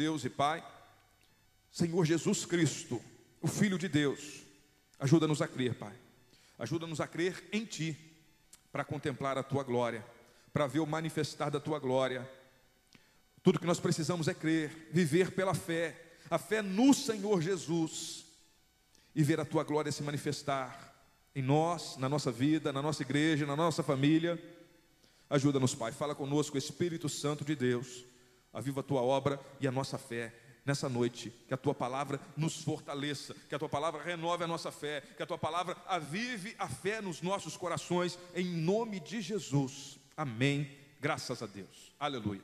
Deus e Pai, Senhor Jesus Cristo, o Filho de Deus, ajuda-nos a crer, Pai. Ajuda-nos a crer em Ti, para contemplar a Tua glória, para ver o manifestar da Tua glória. Tudo que nós precisamos é crer, viver pela fé, a fé no Senhor Jesus e ver a Tua glória se manifestar em nós, na nossa vida, na nossa igreja, na nossa família. Ajuda-nos, Pai. Fala conosco, Espírito Santo de Deus. Aviva a tua obra e a nossa fé nessa noite. Que a tua palavra nos fortaleça, que a tua palavra renove a nossa fé, que a tua palavra avive a fé nos nossos corações, em nome de Jesus. Amém. Graças a Deus. Aleluia.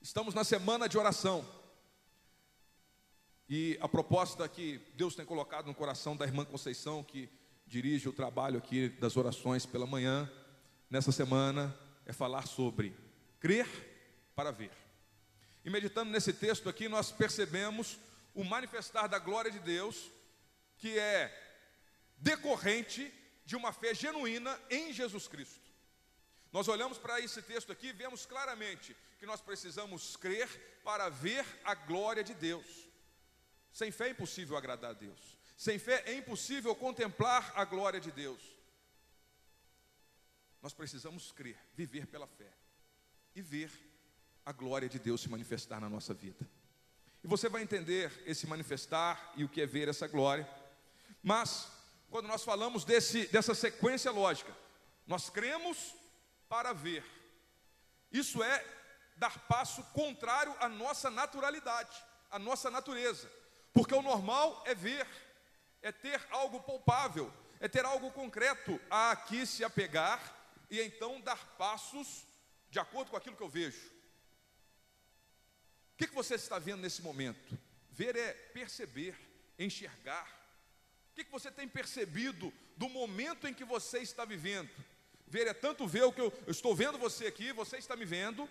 Estamos na semana de oração. E a proposta que Deus tem colocado no coração da irmã Conceição, que dirige o trabalho aqui das orações pela manhã, nessa semana, é falar sobre crer para ver. E meditando nesse texto aqui, nós percebemos o manifestar da glória de Deus, que é decorrente de uma fé genuína em Jesus Cristo. Nós olhamos para esse texto aqui e vemos claramente que nós precisamos crer para ver a glória de Deus. Sem fé é impossível agradar a Deus. Sem fé é impossível contemplar a glória de Deus. Nós precisamos crer, viver pela fé e ver a glória de Deus se manifestar na nossa vida. E você vai entender esse manifestar e o que é ver essa glória. Mas quando nós falamos desse, dessa sequência lógica, nós cremos para ver. Isso é dar passo contrário à nossa naturalidade, à nossa natureza. Porque o normal é ver, é ter algo palpável, é ter algo concreto a aqui se apegar e então dar passos de acordo com aquilo que eu vejo. O que, que você está vendo nesse momento? Ver é perceber, enxergar. O que, que você tem percebido do momento em que você está vivendo? Ver é tanto ver o que eu, eu estou vendo você aqui, você está me vendo,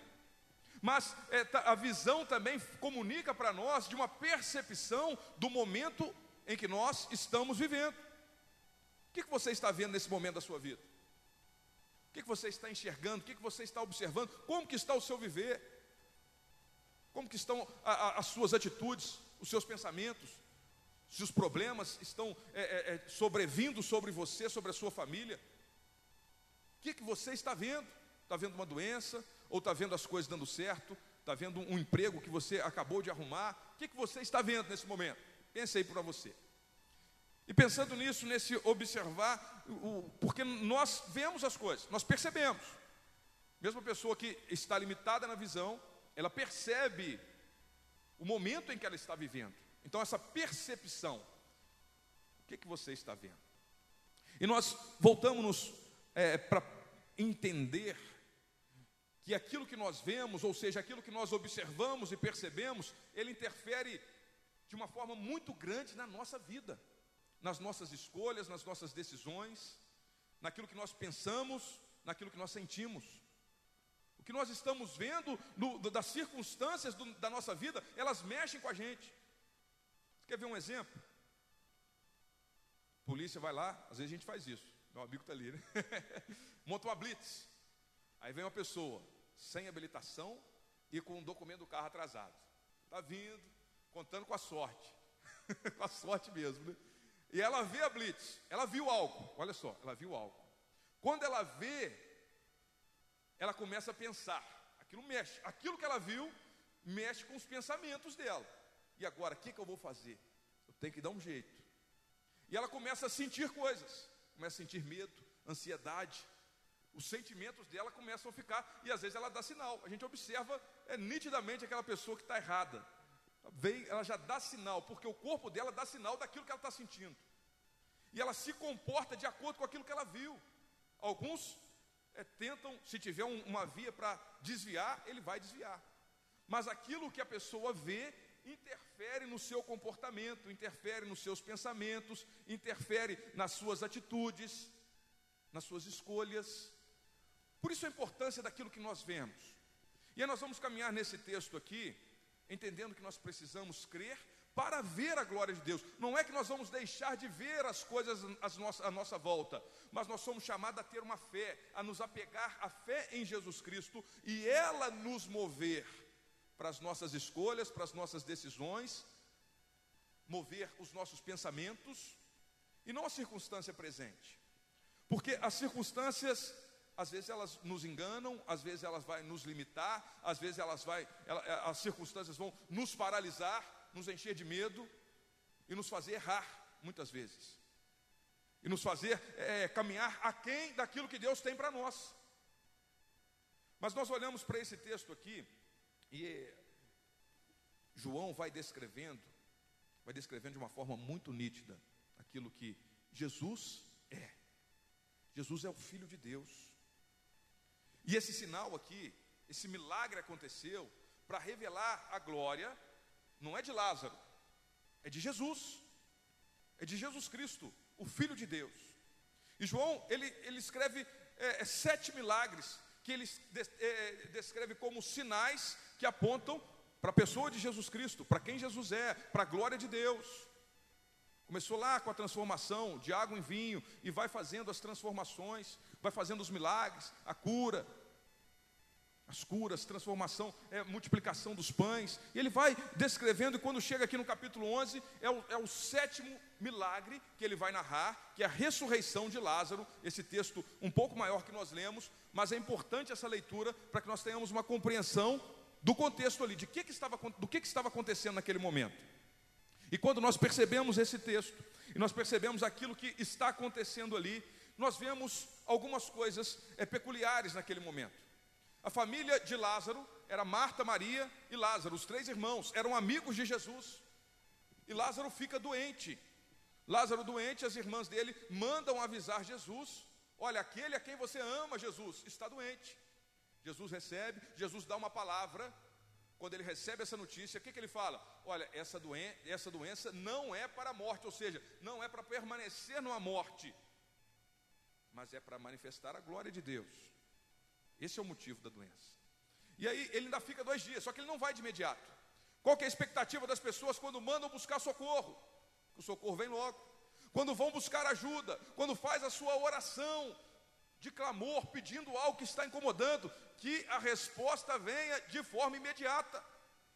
mas é, a visão também comunica para nós de uma percepção do momento em que nós estamos vivendo. O que, que você está vendo nesse momento da sua vida? O que, que você está enxergando? O que, que você está observando? Como que está o seu viver? Como que estão a, a, as suas atitudes, os seus pensamentos? Se os problemas estão é, é, é sobrevindo sobre você, sobre a sua família? O que, que você está vendo? Está vendo uma doença? Ou está vendo as coisas dando certo? Está vendo um emprego que você acabou de arrumar? O que, que você está vendo nesse momento? Pense aí para você. E pensando nisso, nesse observar, o, porque nós vemos as coisas, nós percebemos. Mesmo a pessoa que está limitada na visão, ela percebe o momento em que ela está vivendo. Então, essa percepção, o que, que você está vendo? E nós voltamos é, para entender que aquilo que nós vemos, ou seja, aquilo que nós observamos e percebemos, ele interfere de uma forma muito grande na nossa vida, nas nossas escolhas, nas nossas decisões, naquilo que nós pensamos, naquilo que nós sentimos. Que nós estamos vendo no, das circunstâncias do, da nossa vida, elas mexem com a gente. Quer ver um exemplo? Polícia vai lá, às vezes a gente faz isso. Meu amigo está ali, né? Monta uma blitz. Aí vem uma pessoa, sem habilitação e com o documento do carro atrasado. Está vindo, contando com a sorte. com a sorte mesmo, né? E ela vê a blitz, ela viu algo, olha só, ela viu algo. Quando ela vê, ela começa a pensar, aquilo mexe, aquilo que ela viu mexe com os pensamentos dela. E agora, o que, que eu vou fazer? Eu tenho que dar um jeito. E ela começa a sentir coisas, começa a sentir medo, ansiedade, os sentimentos dela começam a ficar, e às vezes ela dá sinal. A gente observa é, nitidamente aquela pessoa que está errada. Vem, ela já dá sinal, porque o corpo dela dá sinal daquilo que ela está sentindo. E ela se comporta de acordo com aquilo que ela viu. Alguns é, tentam, se tiver um, uma via para desviar, ele vai desviar. Mas aquilo que a pessoa vê interfere no seu comportamento, interfere nos seus pensamentos, interfere nas suas atitudes, nas suas escolhas. Por isso a importância daquilo que nós vemos. E aí nós vamos caminhar nesse texto aqui, entendendo que nós precisamos crer para ver a glória de Deus. Não é que nós vamos deixar de ver as coisas à nossa volta, mas nós somos chamados a ter uma fé, a nos apegar à fé em Jesus Cristo e ela nos mover para as nossas escolhas, para as nossas decisões, mover os nossos pensamentos e não a circunstância presente. Porque as circunstâncias, às vezes elas nos enganam, às vezes elas vão nos limitar, às vezes elas vai, as circunstâncias vão nos paralisar, nos encher de medo e nos fazer errar muitas vezes. E nos fazer é, caminhar aquém daquilo que Deus tem para nós. Mas nós olhamos para esse texto aqui e João vai descrevendo, vai descrevendo de uma forma muito nítida aquilo que Jesus é. Jesus é o Filho de Deus. E esse sinal aqui, esse milagre aconteceu para revelar a glória, não é de Lázaro, é de Jesus, é de Jesus Cristo, o Filho de Deus. E João, ele, ele escreve é, é sete milagres que ele é, descreve como sinais que apontam para a pessoa de Jesus Cristo, para quem Jesus é, para a glória de Deus. Começou lá com a transformação de água em vinho e vai fazendo as transformações, vai fazendo os milagres, a cura, as curas, transformação, é, multiplicação dos pães. E ele vai descrevendo, e quando chega aqui no capítulo 11, é o, é o sétimo milagre que ele vai narrar, que é a ressurreição de Lázaro. Esse texto um pouco maior que nós lemos, mas é importante essa leitura para que nós tenhamos uma compreensão do contexto ali, de que que estava, do que, que estava acontecendo naquele momento. E quando nós percebemos esse texto, e nós percebemos aquilo que está acontecendo ali, nós vemos algumas coisas é, peculiares naquele momento. A família de Lázaro era Marta, Maria e Lázaro, os três irmãos, eram amigos de Jesus. E Lázaro fica doente. Lázaro doente, as irmãs dele mandam avisar Jesus: Olha, aquele a quem você ama, Jesus, está doente. Jesus recebe, Jesus dá uma palavra. Quando ele recebe essa notícia, o que, que ele fala? Olha, essa, doen essa doença não é para a morte, ou seja, não é para permanecer numa morte, mas é para manifestar a glória de Deus. Esse é o motivo da doença. E aí ele ainda fica dois dias, só que ele não vai de imediato. Qual é a expectativa das pessoas quando mandam buscar socorro? O socorro vem logo. Quando vão buscar ajuda, quando faz a sua oração de clamor, pedindo algo que está incomodando, que a resposta venha de forma imediata.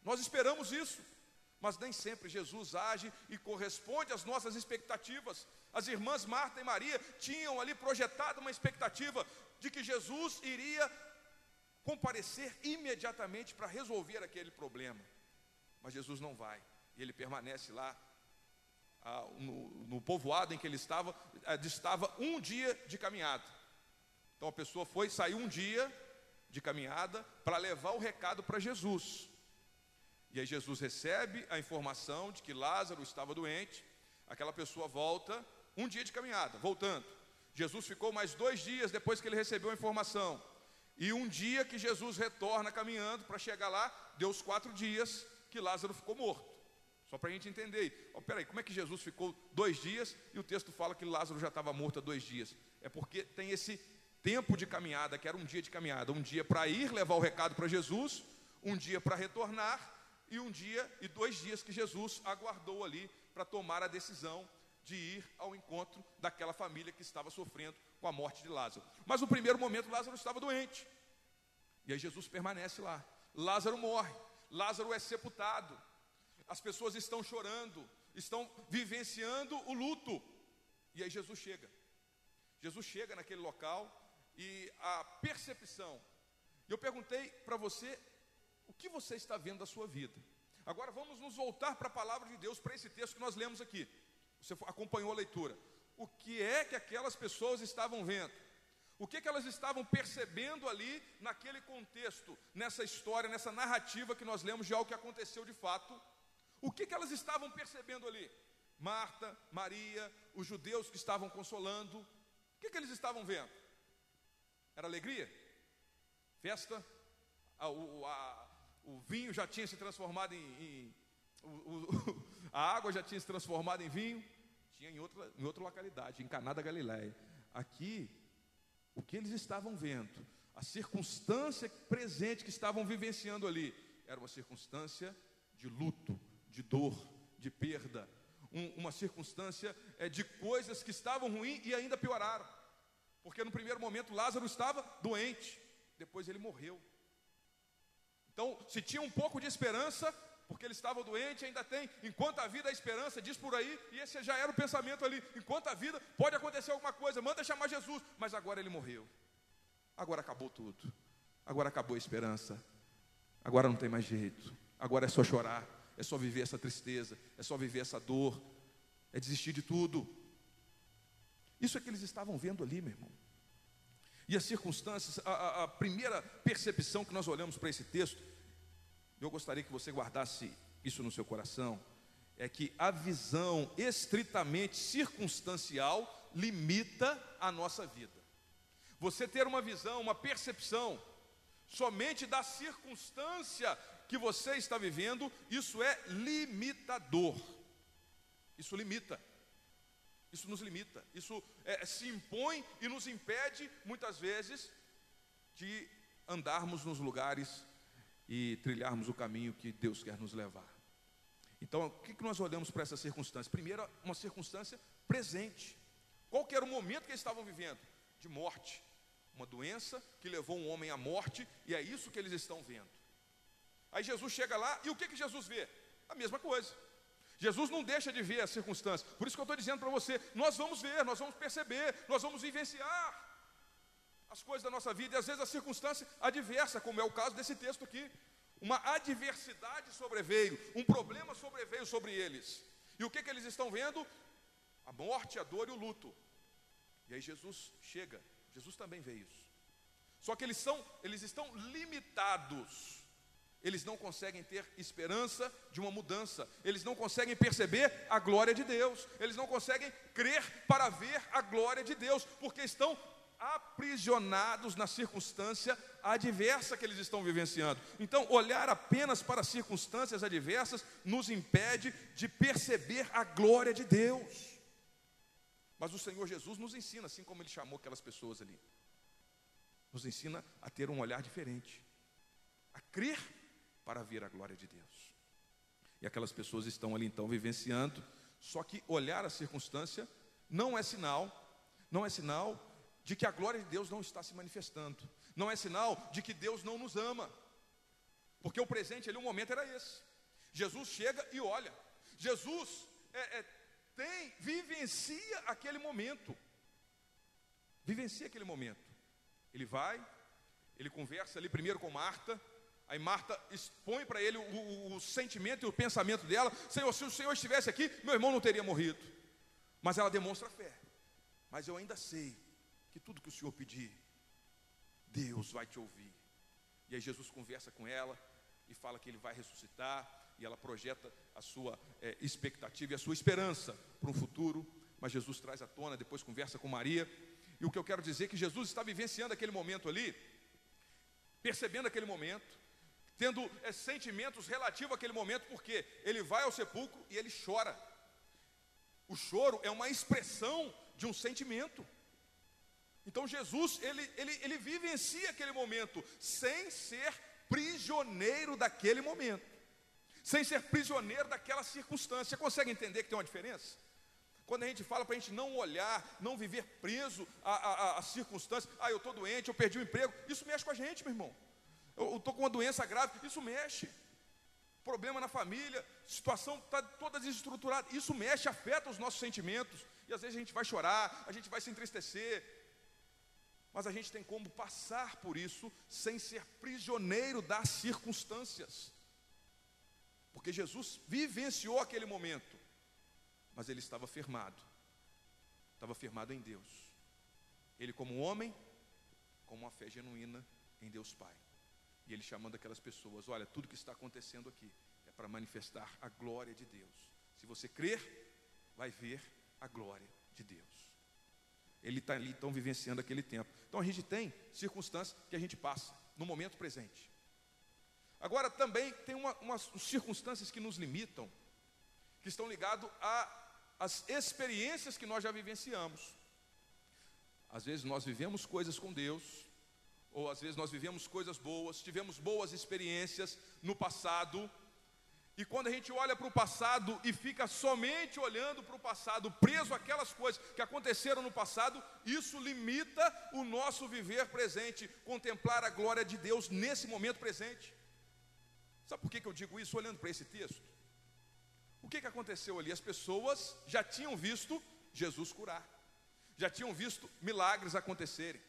Nós esperamos isso, mas nem sempre Jesus age e corresponde às nossas expectativas. As irmãs Marta e Maria tinham ali projetado uma expectativa de que Jesus iria comparecer imediatamente para resolver aquele problema. Mas Jesus não vai, e ele permanece lá ah, no, no, povoado em que ele estava, ah, estava um dia de caminhada. Então a pessoa foi, saiu um dia de caminhada para levar o recado para Jesus. E aí Jesus recebe a informação de que Lázaro estava doente, aquela pessoa volta, um dia de caminhada, voltando. Jesus ficou mais dois dias depois que ele recebeu a informação. E um dia que Jesus retorna caminhando para chegar lá, deu os quatro dias que Lázaro ficou morto. Só para a gente entender. Oh, peraí, como é que Jesus ficou dois dias e o texto fala que Lázaro já estava morto há dois dias? É porque tem esse tempo de caminhada, que era um dia de caminhada, um dia para ir levar o recado para Jesus, um dia para retornar e um dia e dois dias que Jesus aguardou ali para tomar a decisão de ir ao encontro daquela família que estava sofrendo com a morte de Lázaro. Mas no primeiro momento Lázaro estava doente. E aí Jesus permanece lá. Lázaro morre. Lázaro é sepultado. As pessoas estão chorando, estão vivenciando o luto. E aí Jesus chega. Jesus chega naquele local e a percepção. Eu perguntei para você o que você está vendo da sua vida. Agora vamos nos voltar para a palavra de Deus, para esse texto que nós lemos aqui. Você acompanhou a leitura. O que é que aquelas pessoas estavam vendo? O que, é que elas estavam percebendo ali naquele contexto, nessa história, nessa narrativa que nós lemos de algo que aconteceu de fato? O que, é que elas estavam percebendo ali? Marta, Maria, os judeus que estavam consolando, o que, é que eles estavam vendo? Era alegria? Festa? A, o, a, o vinho já tinha se transformado em. em o, o, a água já tinha se transformado em vinho? Tinha em outra, em outra localidade, em Caná da Galileia. Aqui, o que eles estavam vendo, a circunstância presente que estavam vivenciando ali, era uma circunstância de luto, de dor, de perda, um, uma circunstância é, de coisas que estavam ruins e ainda pioraram. Porque no primeiro momento Lázaro estava doente, depois ele morreu. Então, se tinha um pouco de esperança, porque ele estava doente, ainda tem, enquanto a vida a esperança, diz por aí, e esse já era o pensamento ali, enquanto a vida pode acontecer alguma coisa, manda chamar Jesus, mas agora ele morreu. Agora acabou tudo. Agora acabou a esperança. Agora não tem mais jeito. Agora é só chorar, é só viver essa tristeza, é só viver essa dor, é desistir de tudo. Isso é que eles estavam vendo ali, meu irmão. E as circunstâncias, a, a, a primeira percepção que nós olhamos para esse texto, eu gostaria que você guardasse isso no seu coração, é que a visão estritamente circunstancial limita a nossa vida. Você ter uma visão, uma percepção somente da circunstância que você está vivendo, isso é limitador. Isso limita. Isso nos limita. Isso é, se impõe e nos impede, muitas vezes, de andarmos nos lugares e trilharmos o caminho que Deus quer nos levar. Então, o que, que nós olhamos para essa circunstância? Primeiro, uma circunstância presente. Qual que era o momento que eles estavam vivendo? De morte. Uma doença que levou um homem à morte, e é isso que eles estão vendo. Aí Jesus chega lá, e o que, que Jesus vê? A mesma coisa. Jesus não deixa de ver as circunstâncias. Por isso que eu estou dizendo para você: nós vamos ver, nós vamos perceber, nós vamos vivenciar as coisas da nossa vida, e às vezes a circunstância adversa, como é o caso desse texto aqui. Uma adversidade sobreveio, um problema sobreveio sobre eles. E o que, que eles estão vendo? A morte, a dor e o luto. E aí Jesus chega Jesus também vê isso. Só que eles são, eles estão limitados. Eles não conseguem ter esperança de uma mudança. Eles não conseguem perceber a glória de Deus. Eles não conseguem crer para ver a glória de Deus, porque estão aprisionados na circunstância adversa que eles estão vivenciando. Então, olhar apenas para as circunstâncias adversas nos impede de perceber a glória de Deus. Mas o Senhor Jesus nos ensina, assim como ele chamou aquelas pessoas ali, nos ensina a ter um olhar diferente, a crer para ver a glória de Deus. E aquelas pessoas estão ali então vivenciando, só que olhar a circunstância não é sinal, não é sinal de que a glória de Deus não está se manifestando, não é sinal de que Deus não nos ama, porque o presente ali, o momento era esse. Jesus chega e olha, Jesus é, é tem, vivencia aquele momento. Vivencia aquele momento. Ele vai, ele conversa ali primeiro com Marta, aí Marta expõe para ele o, o, o, sentimento e o pensamento dela: Senhor, se o Senhor estivesse aqui, meu irmão não teria morrido. Mas ela demonstra fé. Mas eu ainda sei que tudo que o Senhor pedir, Deus vai te ouvir. E aí Jesus conversa com ela e fala que ele vai ressuscitar, e ela projeta a sua é, expectativa e a sua esperança para um futuro, mas Jesus traz à tona, depois conversa com Maria, e o que eu quero dizer é que Jesus está vivenciando aquele momento ali, percebendo aquele momento, tendo é, sentimentos relativos àquele momento, porque ele vai ao sepulcro e ele chora. O choro é uma expressão de um sentimento. Então Jesus, ele, ele, ele vivencia aquele momento sem ser prisioneiro daquele momento sem ser prisioneiro daquela circunstância. Você consegue entender que tem uma diferença? Quando a gente fala para a gente não olhar, não viver preso à, circunstância, ah, eu estou doente, eu perdi o emprego, isso mexe com a gente, meu irmão. Eu estou com uma doença grave, isso mexe. Problema na família, situação está toda desestruturada, isso mexe, afeta os nossos sentimentos. E às vezes a gente vai chorar, a gente vai se entristecer, mas a gente tem como passar por isso sem ser prisioneiro das circunstâncias. Porque Jesus vivenciou aquele momento, mas ele estava firmado, estava firmado em Deus. Ele, como homem, com uma fé genuína em Deus Pai. E ele chamando aquelas pessoas: olha, tudo que está acontecendo aqui é para manifestar a glória de Deus. Se você crer, vai ver a glória de Deus. Ele está ali, então, vivenciando aquele tempo. Então a gente tem circunstâncias que a gente passa no momento presente. Agora também tem uma, umas circunstâncias que nos limitam, que estão ligadas às experiências que nós já vivenciamos. Às vezes nós vivemos coisas com Deus, ou às vezes nós vivemos coisas boas, tivemos boas experiências no passado, e quando a gente olha para o passado e fica somente olhando para o passado, preso àquelas coisas que aconteceram no passado, isso limita o nosso viver presente, contemplar a glória de Deus nesse momento presente. Sabe por que, que eu digo isso olhando para esse texto? O que, que aconteceu ali? As pessoas já tinham visto Jesus curar, já tinham visto milagres acontecerem.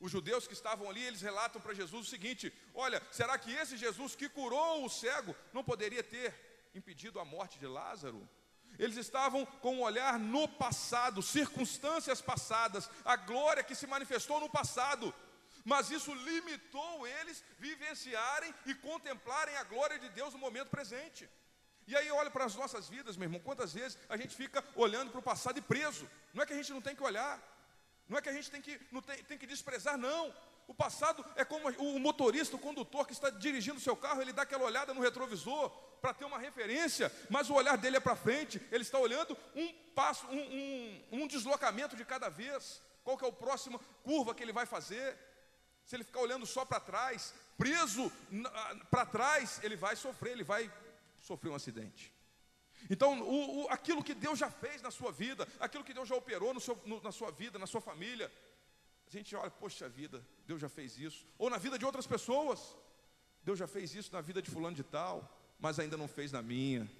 Os judeus que estavam ali, eles relatam para Jesus o seguinte: Olha, será que esse Jesus que curou o cego não poderia ter impedido a morte de Lázaro? Eles estavam com um olhar no passado, circunstâncias passadas, a glória que se manifestou no passado. Mas isso limitou eles vivenciarem e contemplarem a glória de Deus no momento presente. E aí olha para as nossas vidas, meu irmão, quantas vezes a gente fica olhando para o passado e preso. Não é que a gente não tem que olhar, não é que a gente tem que, não tem, tem que desprezar, não. O passado é como o motorista, o condutor que está dirigindo o seu carro, ele dá aquela olhada no retrovisor para ter uma referência, mas o olhar dele é para frente, ele está olhando um passo, um, um, um deslocamento de cada vez. Qual que é o próximo curva que ele vai fazer? Se ele ficar olhando só para trás, preso para trás, ele vai sofrer, ele vai sofreu um acidente. Então, o, o, aquilo que Deus já fez na sua vida, aquilo que Deus já operou seu, no, na sua vida, na sua família, a gente olha, poxa vida, Deus já fez isso. Ou na vida de outras pessoas, Deus já fez isso na vida de fulano de tal, mas ainda não fez na minha.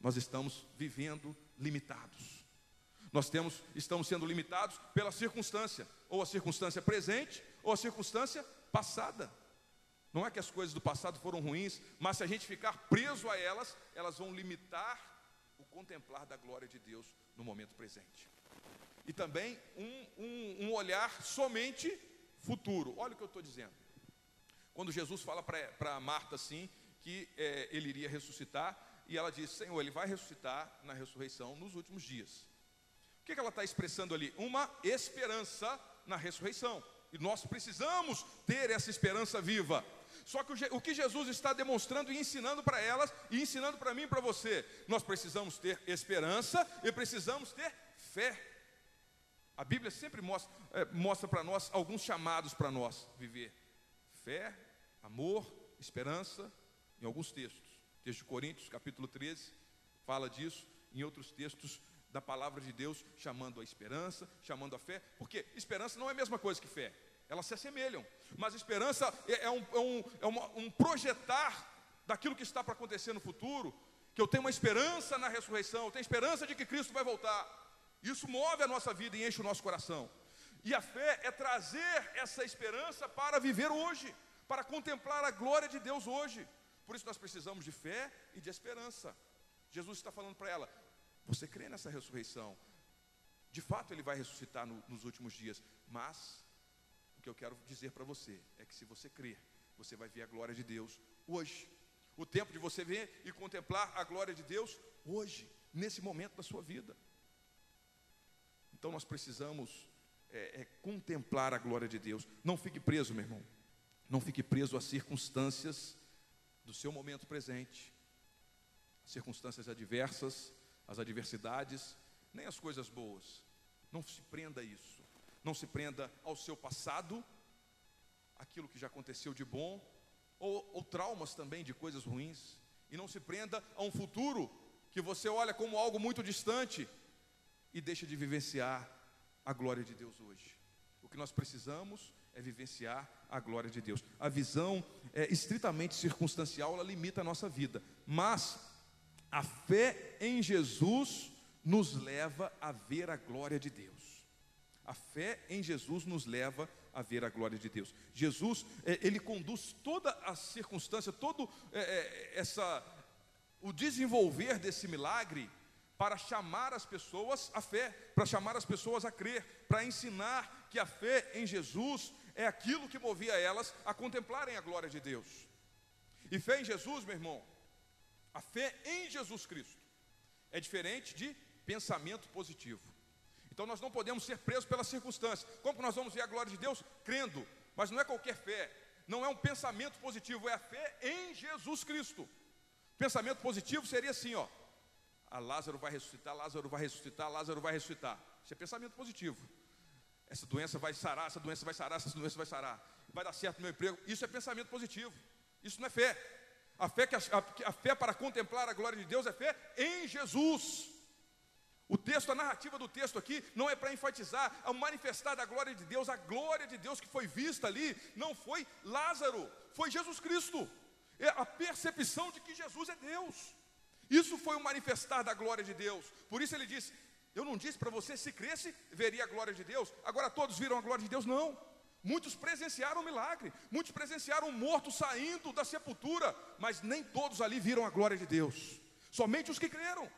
Nós estamos vivendo limitados. Nós temos, estamos sendo limitados pela circunstância, ou a circunstância presente, ou a circunstância passada. Não é que as coisas do passado foram ruins, mas se a gente ficar preso a elas, elas vão limitar o contemplar da glória de Deus no momento presente. E também um, um, um olhar somente futuro. Olha o que eu estou dizendo. Quando Jesus fala para Marta assim, que é, ele iria ressuscitar, e ela diz: Senhor, ele vai ressuscitar na ressurreição nos últimos dias. O que, que ela está expressando ali? Uma esperança na ressurreição. E nós precisamos ter essa esperança viva. Só que o, o que Jesus está demonstrando e ensinando para elas, e ensinando para mim e para você, nós precisamos ter esperança e precisamos ter fé. A Bíblia sempre mostra, é, mostra para nós alguns chamados para nós viver: fé, amor, esperança, em alguns textos. Texto de Coríntios, capítulo 13, fala disso, em outros textos da palavra de Deus, chamando a esperança, chamando a fé, porque esperança não é a mesma coisa que fé elas se assemelham. Mas esperança é, é, um, é, um, é uma, um projetar daquilo que está para acontecer no futuro, que eu tenho uma esperança na ressurreição, eu tenho esperança de que Cristo vai voltar. Isso move a nossa vida e enche o nosso coração. E a fé é trazer essa esperança para viver hoje, para contemplar a glória de Deus hoje. Por isso nós precisamos de fé e de esperança. Jesus está falando para ela: você crê nessa ressurreição? De fato, ele vai ressuscitar no, nos últimos dias, mas o que eu quero dizer para você é que se você crer, você vai ver a glória de Deus hoje. O tempo de você ver e contemplar a glória de Deus hoje, nesse momento da sua vida. Então nós precisamos é, é, contemplar a glória de Deus. Não fique preso, meu irmão. Não fique preso às circunstâncias do seu momento presente, circunstâncias adversas, as adversidades, nem as coisas boas. Não se prenda a isso. Não se prenda ao seu passado, aquilo que já aconteceu de bom, ou, ou traumas também de coisas ruins. E não se prenda a um futuro que você olha como algo muito distante e deixa de vivenciar a glória de Deus hoje. O que nós precisamos é vivenciar a glória de Deus. A visão é estritamente circunstancial, ela limita a nossa vida, mas a fé em Jesus nos leva a ver a glória de Deus. A fé em Jesus nos leva a ver a glória de Deus. Jesus, é, ele conduz toda a circunstância, todo é, é, essa, o desenvolver desse milagre para chamar as pessoas à fé, para chamar as pessoas a crer, para ensinar que a fé em Jesus é aquilo que movia elas a contemplarem a glória de Deus. E fé em Jesus, meu irmão, a fé em Jesus Cristo é diferente de pensamento positivo. Então nós não podemos ser presos pelas circunstâncias. Como que nós vamos ver a glória de Deus? Crendo. Mas não é qualquer fé. Não é um pensamento positivo, é a fé em Jesus Cristo. Pensamento positivo seria assim, ó. A Lázaro vai ressuscitar, Lázaro vai ressuscitar, Lázaro vai ressuscitar. Isso é pensamento positivo. Essa doença vai sarar, essa doença vai sarar, essa doença vai sarar. Vai dar certo meu emprego. Isso é pensamento positivo. Isso não é fé. A fé, que a, a, a fé para contemplar a glória de Deus é fé em Jesus. O texto, a narrativa do texto aqui, não é para enfatizar a manifestar da glória de Deus, a glória de Deus que foi vista ali, não foi Lázaro, foi Jesus Cristo. é a percepção de que Jesus é Deus. Isso foi o manifestar da glória de Deus. Por isso ele disse: Eu não disse para você, se cresce, veria a glória de Deus. Agora todos viram a glória de Deus? Não. Muitos presenciaram o milagre, muitos presenciaram o morto saindo da sepultura, mas nem todos ali viram a glória de Deus. Somente os que creram.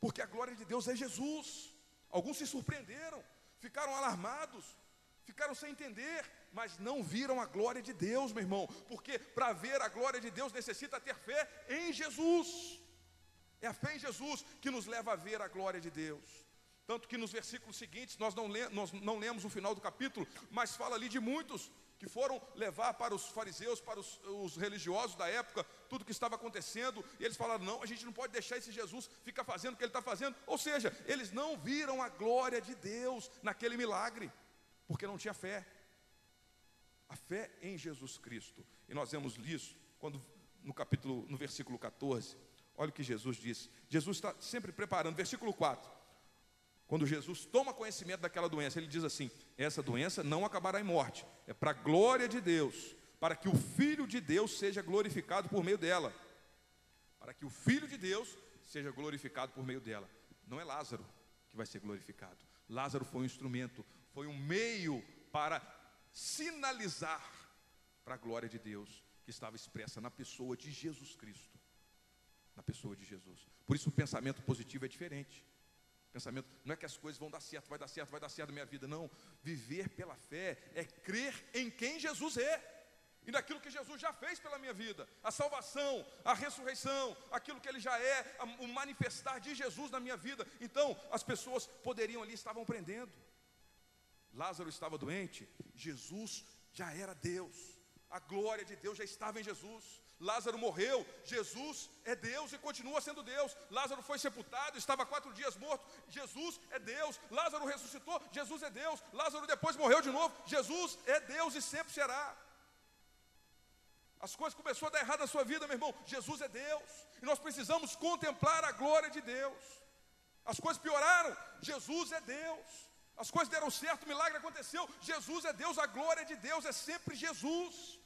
Porque a glória de Deus é Jesus. Alguns se surpreenderam, ficaram alarmados, ficaram sem entender, mas não viram a glória de Deus, meu irmão, porque para ver a glória de Deus necessita ter fé em Jesus. É a fé em Jesus que nos leva a ver a glória de Deus. Tanto que nos versículos seguintes, nós não, le nós não lemos o final do capítulo, mas fala ali de muitos que foram levar para os fariseus, para os, os, religiosos da época, tudo que estava acontecendo, e eles falaram: não, a gente não pode deixar esse Jesus ficar fazendo o que ele está fazendo. Ou seja, eles não viram a glória de Deus naquele milagre, porque não tinha fé. A fé em Jesus Cristo. E nós vemos isso quando no capítulo, no versículo 14, olha o que Jesus disse. Jesus está sempre preparando, versículo 4. Quando Jesus toma conhecimento daquela doença, ele diz assim: essa doença não acabará em morte, é para a glória de Deus, para que o Filho de Deus seja glorificado por meio dela. Para que o Filho de Deus seja glorificado por meio dela. Não é Lázaro que vai ser glorificado. Lázaro foi um instrumento, foi um meio para sinalizar para a glória de Deus que estava expressa na pessoa de Jesus Cristo. Na pessoa de Jesus. Por isso o pensamento positivo é diferente. Pensamento não é que as coisas vão dar certo, vai dar certo, vai dar certo na minha vida. Não. Viver pela fé é crer em quem Jesus é e naquilo que Jesus já fez pela minha vida, a salvação, a ressurreição, aquilo que ele já é, o manifestar de Jesus na minha vida. Então, as pessoas poderiam ali, estavam prendendo. Lázaro estava doente, Jesus já era Deus, a glória de Deus já estava em Jesus. Lázaro morreu, Jesus é Deus e continua sendo Deus. Lázaro foi sepultado, estava quatro dias morto, Jesus é Deus. Lázaro ressuscitou, Jesus é Deus. Lázaro depois morreu de novo, Jesus é Deus e sempre será. As coisas começaram a dar errado na sua vida, meu irmão. Jesus é Deus e nós precisamos contemplar a glória de Deus. As coisas pioraram, Jesus é Deus. As coisas deram certo, o milagre aconteceu. Jesus é Deus, a glória de Deus é sempre Jesus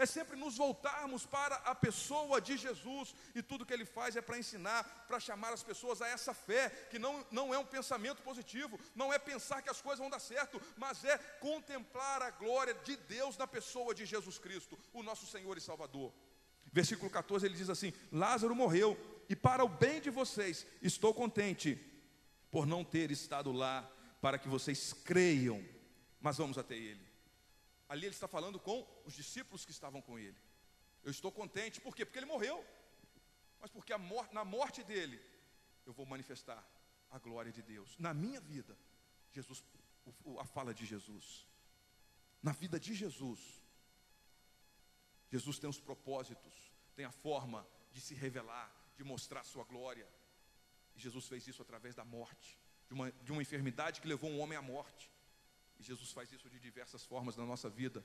é sempre nos voltarmos para a pessoa de Jesus, e tudo que ele faz é para ensinar, para chamar as pessoas a essa fé, que não, não é um pensamento positivo, não é pensar que as coisas vão dar certo, mas é contemplar a glória de Deus na pessoa de Jesus Cristo, o nosso Senhor e Salvador. Versículo 14 ele diz assim: Lázaro morreu, e para o bem de vocês estou contente por não ter estado lá, para que vocês creiam, mas vamos até ele. Ali ele está falando com os discípulos que estavam com ele. Eu estou contente, por quê? Porque ele morreu. Mas porque na morte dele, eu vou manifestar a glória de Deus. Na minha vida, Jesus, a fala de Jesus. Na vida de Jesus, Jesus tem os propósitos, tem a forma de se revelar, de mostrar sua glória. E Jesus fez isso através da morte, de uma, de uma enfermidade que levou um homem à morte. E Jesus faz isso de diversas formas na nossa vida.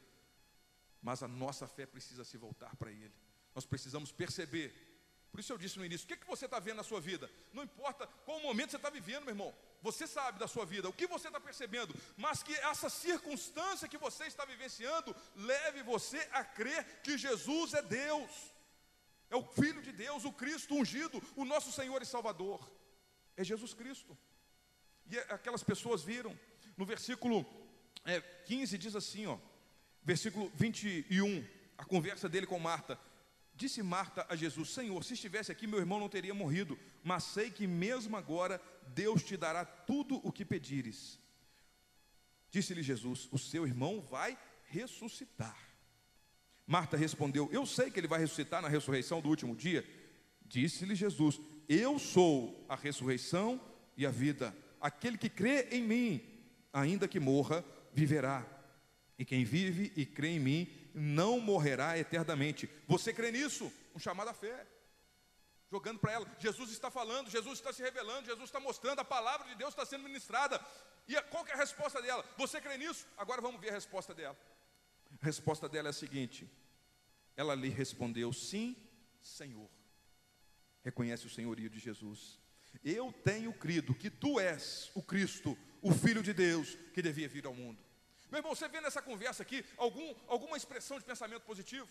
Mas a nossa fé precisa se voltar para Ele. Nós precisamos perceber. Por isso eu disse no início: o que, que você está vendo na sua vida? Não importa qual momento você está vivendo, meu irmão. Você sabe da sua vida, o que você está percebendo, mas que essa circunstância que você está vivenciando leve você a crer que Jesus é Deus, é o Filho de Deus, o Cristo ungido, o nosso Senhor e Salvador. É Jesus Cristo. E aquelas pessoas viram, no versículo é, 15 diz assim, ó, versículo 21, a conversa dele com Marta. Disse Marta a Jesus: Senhor, se estivesse aqui, meu irmão não teria morrido, mas sei que mesmo agora Deus te dará tudo o que pedires. Disse-lhe Jesus: O seu irmão vai ressuscitar. Marta respondeu: Eu sei que ele vai ressuscitar na ressurreição do último dia. Disse-lhe Jesus: Eu sou a ressurreição e a vida. Aquele que crê em mim, ainda que morra, viverá. E quem vive e crê em mim não morrerá eternamente. Você crê nisso? Um chamado à fé. Jogando para ela. Jesus está falando, Jesus está se revelando, Jesus está mostrando, a palavra de Deus está sendo ministrada. E qual é a resposta dela? Você crê nisso? Agora vamos ver a resposta dela. A resposta dela é a seguinte: ela lhe respondeu: Sim, Senhor. Reconhece o senhorio de Jesus. Eu tenho crido que tu és o Cristo, o Filho de Deus, que devia vir ao mundo. Meu irmão, você vê nessa conversa aqui algum, alguma expressão de pensamento positivo?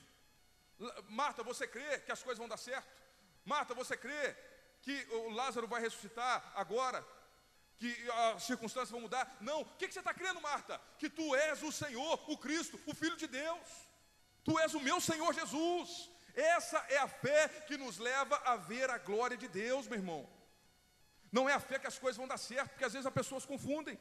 Marta, você crê que as coisas vão dar certo? Marta, você crê que o Lázaro vai ressuscitar agora? Que as circunstâncias vão mudar? Não. O que você está crendo, Marta? Que tu és o Senhor, o Cristo, o Filho de Deus. Tu és o meu Senhor Jesus. Essa é a fé que nos leva a ver a glória de Deus, meu irmão. Não é a fé que as coisas vão dar certo, porque às vezes as pessoas confundem.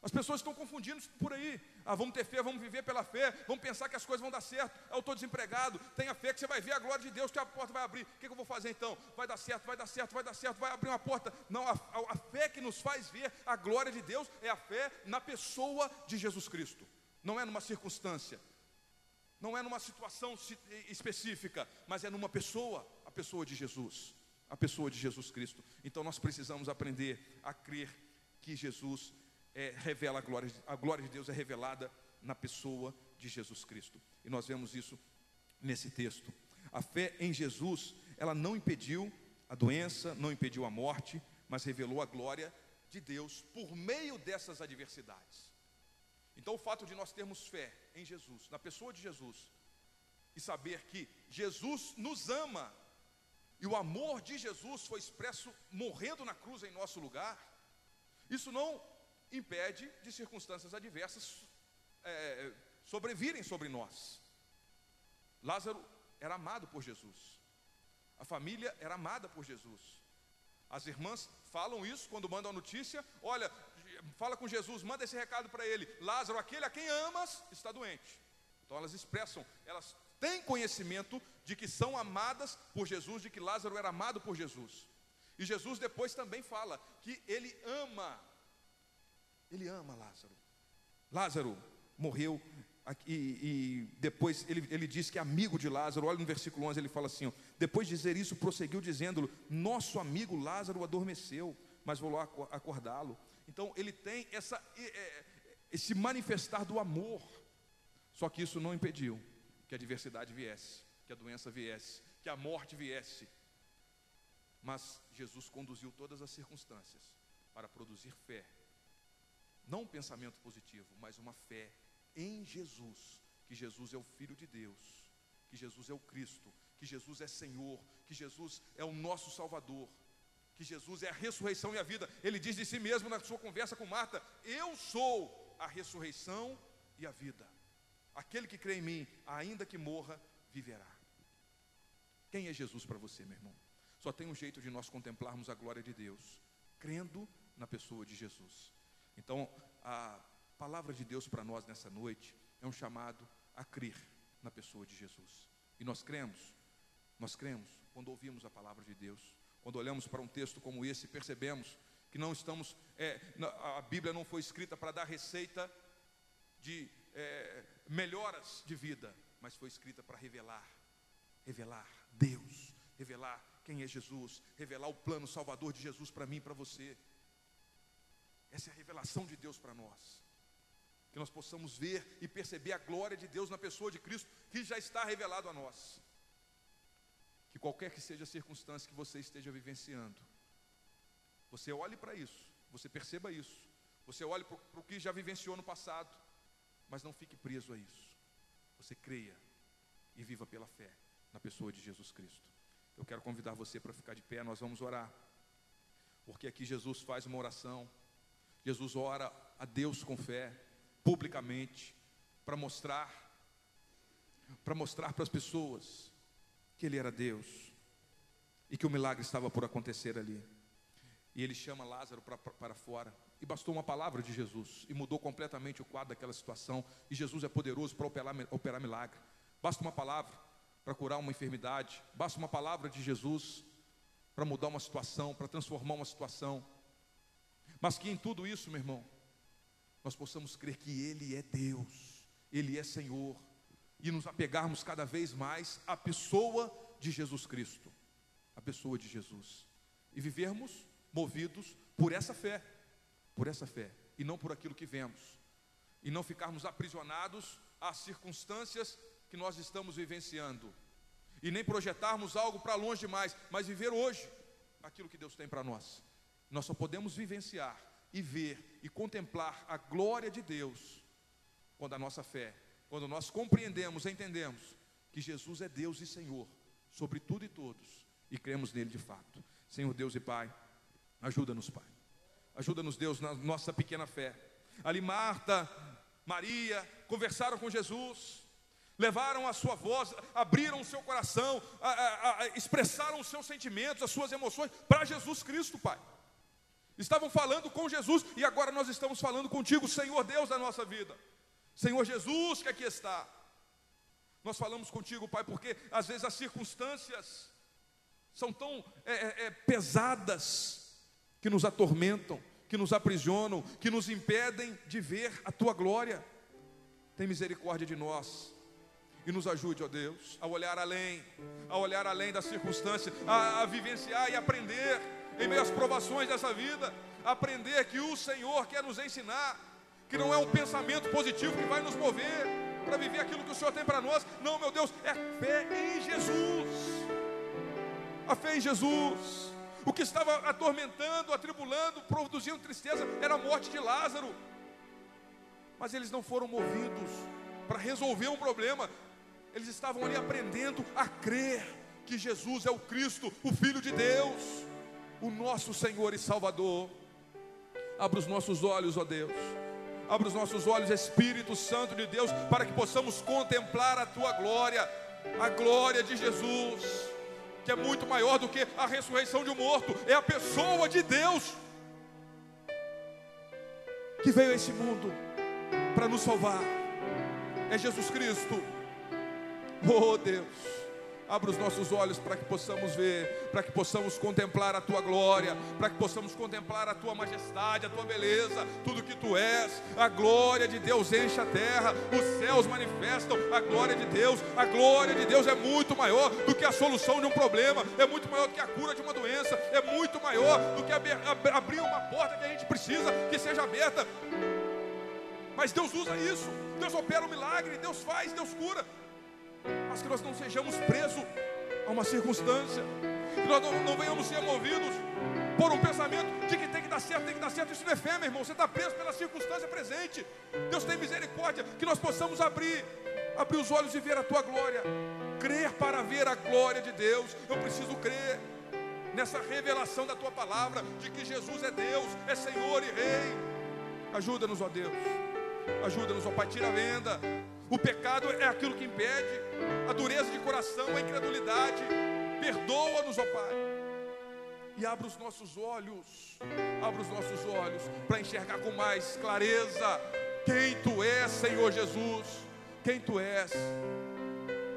As pessoas estão confundindo por aí. Ah, vamos ter fé, vamos viver pela fé, vamos pensar que as coisas vão dar certo. Ah, eu estou desempregado, tenha fé que você vai ver a glória de Deus, que a porta vai abrir. O que, que eu vou fazer então? Vai dar certo, vai dar certo, vai dar certo, vai abrir uma porta. Não, a, a, a fé que nos faz ver a glória de Deus é a fé na pessoa de Jesus Cristo. Não é numa circunstância, não é numa situação específica, mas é numa pessoa, a pessoa de Jesus, a pessoa de Jesus Cristo. Então nós precisamos aprender a crer que Jesus é, revela a glória, a glória de Deus é revelada na pessoa de Jesus Cristo. E nós vemos isso nesse texto. A fé em Jesus, ela não impediu a doença, não impediu a morte, mas revelou a glória de Deus por meio dessas adversidades. Então, o fato de nós termos fé em Jesus, na pessoa de Jesus, e saber que Jesus nos ama, e o amor de Jesus foi expresso morrendo na cruz em nosso lugar, isso não impede de circunstâncias adversas é, sobrevirem sobre nós. Lázaro era amado por Jesus, a família era amada por Jesus. As irmãs falam isso quando mandam a notícia: olha, fala com Jesus, manda esse recado para ele. Lázaro, aquele a quem amas, está doente. Então elas expressam, elas têm conhecimento de que são amadas por Jesus, de que Lázaro era amado por Jesus. E Jesus depois também fala que ele ama ele ama Lázaro. Lázaro morreu e, e depois ele, ele diz que é amigo de Lázaro. Olha no versículo 11, ele fala assim: ó, depois de dizer isso, prosseguiu dizendo: Nosso amigo Lázaro adormeceu, mas vou lá acordá-lo. Então ele tem essa, esse manifestar do amor. Só que isso não impediu que a adversidade viesse, que a doença viesse, que a morte viesse. Mas Jesus conduziu todas as circunstâncias para produzir fé não um pensamento positivo, mas uma fé em Jesus, que Jesus é o Filho de Deus, que Jesus é o Cristo, que Jesus é Senhor, que Jesus é o nosso Salvador, que Jesus é a ressurreição e a vida. Ele diz de si mesmo na sua conversa com Marta: Eu sou a ressurreição e a vida. Aquele que crê em mim, ainda que morra, viverá. Quem é Jesus para você, meu irmão? Só tem um jeito de nós contemplarmos a glória de Deus, crendo na pessoa de Jesus. Então, a palavra de Deus para nós nessa noite é um chamado a crer na pessoa de Jesus. E nós cremos, nós cremos quando ouvimos a palavra de Deus, quando olhamos para um texto como esse, percebemos que não estamos, é, a Bíblia não foi escrita para dar receita de é, melhoras de vida, mas foi escrita para revelar, revelar Deus, revelar quem é Jesus, revelar o plano salvador de Jesus para mim e para você. Essa é a revelação de Deus para nós. Que nós possamos ver e perceber a glória de Deus na pessoa de Cristo, que já está revelado a nós. Que qualquer que seja a circunstância que você esteja vivenciando, você olhe para isso, você perceba isso, você olhe para o que já vivenciou no passado, mas não fique preso a isso. Você creia e viva pela fé na pessoa de Jesus Cristo. Eu quero convidar você para ficar de pé, nós vamos orar. Porque aqui Jesus faz uma oração Jesus ora a Deus com fé, publicamente, para mostrar, para mostrar para as pessoas que Ele era Deus e que o milagre estava por acontecer ali. E ele chama Lázaro para, fora. E bastou uma palavra de Jesus e mudou completamente o quadro daquela situação. E Jesus é poderoso para operar, operar milagre. Basta uma palavra para curar uma enfermidade. Basta uma palavra de Jesus para mudar uma situação, para transformar uma situação. Mas que em tudo isso, meu irmão, nós possamos crer que Ele é Deus, Ele é Senhor, e nos apegarmos cada vez mais à pessoa de Jesus Cristo, a pessoa de Jesus, e vivermos movidos por essa fé, por essa fé, e não por aquilo que vemos, e não ficarmos aprisionados às circunstâncias que nós estamos vivenciando, e nem projetarmos algo para longe demais, mas viver hoje aquilo que Deus tem para nós. Nós só podemos vivenciar e ver e contemplar a glória de Deus quando a nossa fé, quando nós compreendemos, entendemos que Jesus é Deus e Senhor sobre tudo e todos e cremos nele de fato. Senhor Deus e Pai, ajuda-nos, Pai. Ajuda-nos, Deus, na nossa pequena fé. Ali Marta, Maria conversaram com Jesus, levaram a sua voz, abriram o seu coração, a, a, a, expressaram os seus sentimentos, as suas emoções para Jesus Cristo, Pai. Estavam falando com Jesus e agora nós estamos falando contigo, Senhor Deus da nossa vida. Senhor Jesus que aqui está. Nós falamos contigo, Pai, porque às vezes as circunstâncias são tão é, é, é, pesadas que nos atormentam, que nos aprisionam, que nos impedem de ver a tua glória. Tem misericórdia de nós e nos ajude, ó Deus, a olhar além, a olhar além das circunstâncias, a, a vivenciar e aprender em meio às provações dessa vida, aprender que o Senhor quer nos ensinar, que não é um pensamento positivo que vai nos mover para viver aquilo que o Senhor tem para nós, não, meu Deus, é fé em Jesus a fé em Jesus. O que estava atormentando, atribulando, produzindo tristeza era a morte de Lázaro. Mas eles não foram movidos para resolver um problema, eles estavam ali aprendendo a crer que Jesus é o Cristo, o Filho de Deus, o nosso Senhor e Salvador. Abra os nossos olhos, ó Deus. Abra os nossos olhos, Espírito Santo de Deus, para que possamos contemplar a tua glória, a glória de Jesus que é muito maior do que a ressurreição de um morto, é a pessoa de Deus que veio a esse mundo para nos salvar. É Jesus Cristo. Oh Deus. Abra os nossos olhos para que possamos ver, para que possamos contemplar a tua glória, para que possamos contemplar a tua majestade, a tua beleza, tudo que tu és. A glória de Deus enche a terra, os céus manifestam a glória de Deus. A glória de Deus é muito maior do que a solução de um problema, é muito maior do que a cura de uma doença, é muito maior do que abrir uma porta que a gente precisa que seja aberta. Mas Deus usa isso, Deus opera um milagre, Deus faz, Deus cura mas que nós não sejamos presos a uma circunstância, que nós não, não venhamos ser movidos por um pensamento de que tem que dar certo, tem que dar certo. Isso não é fé, meu irmão. Você está preso pela circunstância presente. Deus tem misericórdia, que nós possamos abrir, abrir os olhos e ver a tua glória, crer para ver a glória de Deus. Eu preciso crer nessa revelação da tua palavra de que Jesus é Deus, é Senhor e Rei. Ajuda-nos, ó Deus. Ajuda-nos, ó Pai, tira a venda. O pecado é aquilo que impede, a dureza de coração, a incredulidade. Perdoa-nos, ó Pai. E abra os nossos olhos, abra os nossos olhos para enxergar com mais clareza quem Tu és, Senhor Jesus. Quem Tu és.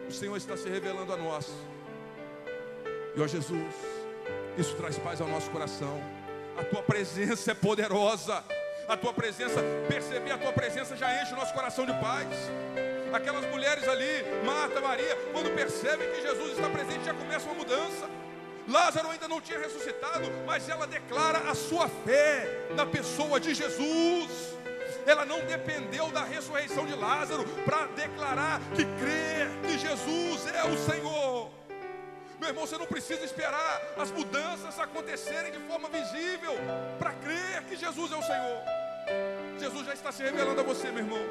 O Senhor está se revelando a nós. E ó Jesus, isso traz paz ao nosso coração. A Tua presença é poderosa a tua presença, perceber a tua presença já enche o nosso coração de paz. Aquelas mulheres ali, Marta, Maria, quando percebem que Jesus está presente, já começa uma mudança. Lázaro ainda não tinha ressuscitado, mas ela declara a sua fé na pessoa de Jesus. Ela não dependeu da ressurreição de Lázaro para declarar que crê que Jesus é o Senhor. Meu irmão, você não precisa esperar as mudanças acontecerem de forma visível para crer que Jesus é o Senhor. Jesus já está se revelando a você, meu irmão.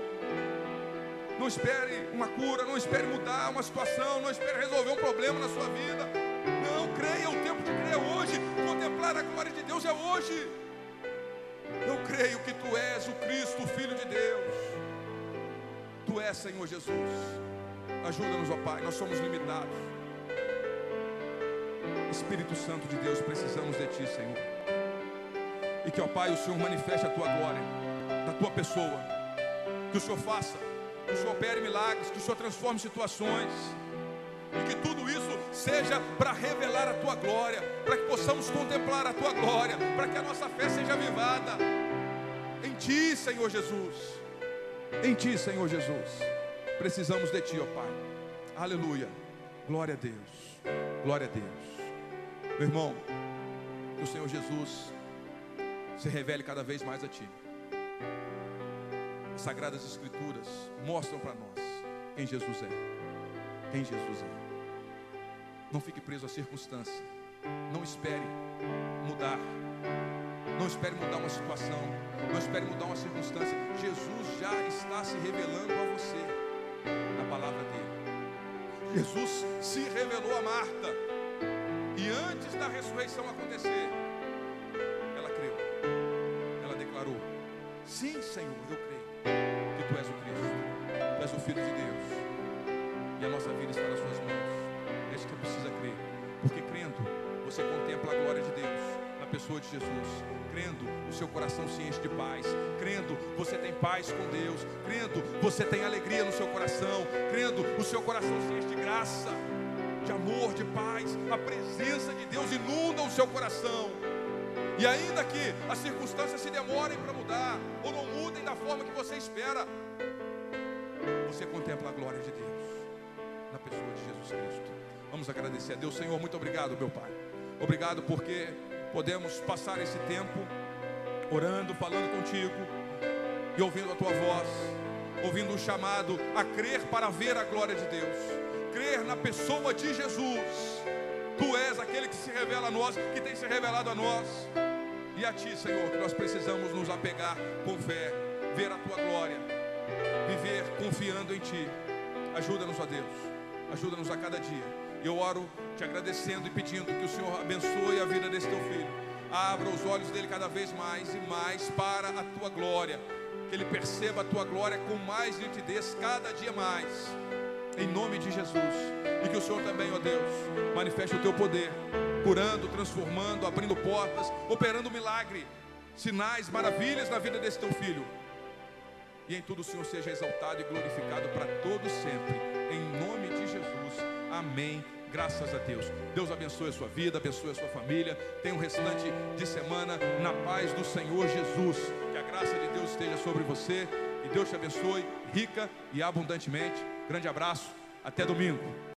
Não espere uma cura, não espere mudar uma situação, não espere resolver um problema na sua vida. Não, creia, o tempo de crer é hoje. Contemplar a glória de Deus é hoje. Eu creio que tu és o Cristo, o Filho de Deus. Tu és, Senhor Jesus. Ajuda-nos, ó Pai, nós somos limitados. Espírito Santo de Deus, precisamos de Ti, Senhor. E que, ó Pai, o Senhor manifeste a Tua glória, da Tua pessoa. Que o Senhor faça, que o Senhor opere milagres, que o Senhor transforme situações. E que tudo isso seja para revelar a Tua glória, para que possamos contemplar a Tua glória, para que a nossa fé seja avivada. Em Ti, Senhor Jesus. Em Ti, Senhor Jesus. Precisamos de Ti, ó Pai. Aleluia. Glória a Deus. Glória a Deus. Meu irmão, que o Senhor Jesus se revele cada vez mais a ti. As Sagradas Escrituras mostram para nós quem Jesus é. Quem Jesus é. Não fique preso à circunstância. Não espere mudar. Não espere mudar uma situação. Não espere mudar uma circunstância. Jesus já está se revelando a você na palavra dele. Jesus se revelou a Marta. E antes da ressurreição acontecer, ela creu. Ela declarou: Sim, Senhor, eu creio que tu és o Cristo, tu és o Filho de Deus. E a nossa vida está nas suas mãos. É isso que precisa crer. Porque crendo, você contempla a glória de Deus na pessoa de Jesus. Crendo, o seu coração se enche de paz. Crendo, você tem paz com Deus. Crendo, você tem alegria no seu coração. Crendo, o seu coração se enche de graça, de amor, de paz. A presença de Deus inunda o seu coração. E ainda que as circunstâncias se demorem para mudar, ou não mudem da forma que você espera, você contempla a glória de Deus na pessoa de Jesus Cristo. Vamos agradecer a Deus, Senhor. Muito obrigado, meu Pai. Obrigado porque podemos passar esse tempo orando, falando contigo e ouvindo a tua voz, ouvindo o chamado a crer para ver a glória de Deus, crer na pessoa de Jesus. Tu és aquele que se revela a nós, que tem se revelado a nós. E a Ti, Senhor, que nós precisamos nos apegar com fé, ver a Tua glória, viver confiando em Ti. Ajuda-nos, a Deus, ajuda-nos a cada dia. Eu oro te agradecendo e pedindo que o Senhor abençoe a vida desse Teu filho. Abra os olhos dele cada vez mais e mais para a Tua glória. Que ele perceba a Tua glória com mais nitidez cada dia mais. Em nome de Jesus. E que o Senhor também, ó Deus, manifeste o Teu poder curando, transformando, abrindo portas, operando milagre, sinais, maravilhas na vida desse teu filho. E em tudo o Senhor seja exaltado e glorificado para todos sempre. Em nome de Jesus. Amém. Graças a Deus. Deus abençoe a sua vida, abençoe a sua família. Tenha um restante de semana na paz do Senhor Jesus. Que a graça de Deus esteja sobre você. E Deus te abençoe rica e abundantemente. Grande abraço. Até domingo.